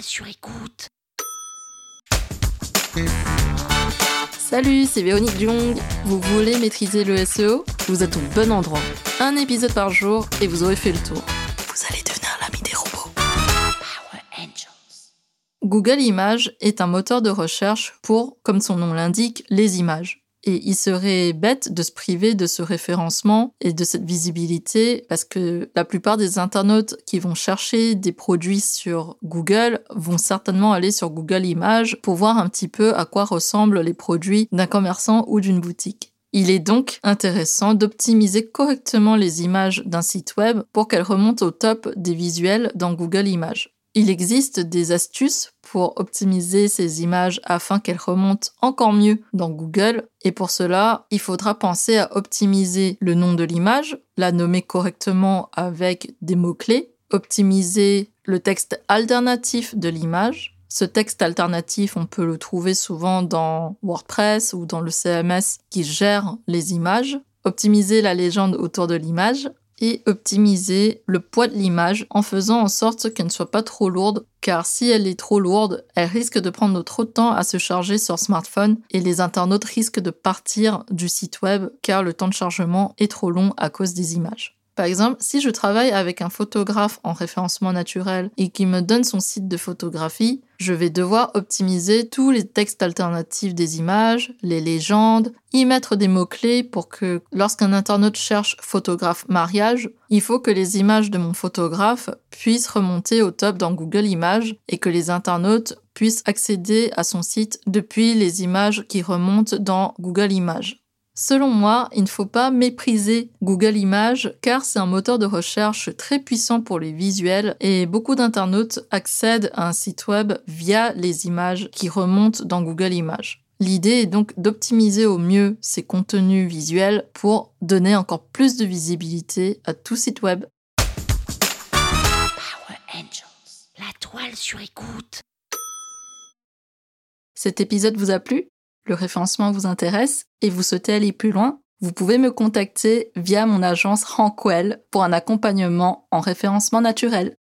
sur écoute. Salut, c'est Véronique Jung. Vous voulez maîtriser le SEO Vous êtes au bon endroit. Un épisode par jour et vous aurez fait le tour. Vous allez devenir l'ami des robots. Power Angels. Google Images est un moteur de recherche pour, comme son nom l'indique, les images. Et il serait bête de se priver de ce référencement et de cette visibilité parce que la plupart des internautes qui vont chercher des produits sur Google vont certainement aller sur Google Images pour voir un petit peu à quoi ressemblent les produits d'un commerçant ou d'une boutique. Il est donc intéressant d'optimiser correctement les images d'un site web pour qu'elles remontent au top des visuels dans Google Images. Il existe des astuces pour optimiser ces images afin qu'elles remontent encore mieux dans Google et pour cela, il faudra penser à optimiser le nom de l'image, la nommer correctement avec des mots-clés, optimiser le texte alternatif de l'image. Ce texte alternatif, on peut le trouver souvent dans WordPress ou dans le CMS qui gère les images. Optimiser la légende autour de l'image, optimiser le poids de l'image en faisant en sorte qu'elle ne soit pas trop lourde car si elle est trop lourde, elle risque de prendre trop de temps à se charger sur smartphone et les internautes risquent de partir du site web car le temps de chargement est trop long à cause des images. Par exemple, si je travaille avec un photographe en référencement naturel et qui me donne son site de photographie, je vais devoir optimiser tous les textes alternatifs des images, les légendes, y mettre des mots-clés pour que lorsqu'un internaute cherche photographe mariage, il faut que les images de mon photographe puissent remonter au top dans Google Images et que les internautes puissent accéder à son site depuis les images qui remontent dans Google Images. Selon moi, il ne faut pas mépriser Google Images car c'est un moteur de recherche très puissant pour les visuels et beaucoup d'internautes accèdent à un site web via les images qui remontent dans Google Images. L'idée est donc d'optimiser au mieux ces contenus visuels pour donner encore plus de visibilité à tout site web. Power Angels. La toile sur écoute. Cet épisode vous a plu? Le référencement vous intéresse et vous souhaitez aller plus loin, vous pouvez me contacter via mon agence Rankwell pour un accompagnement en référencement naturel.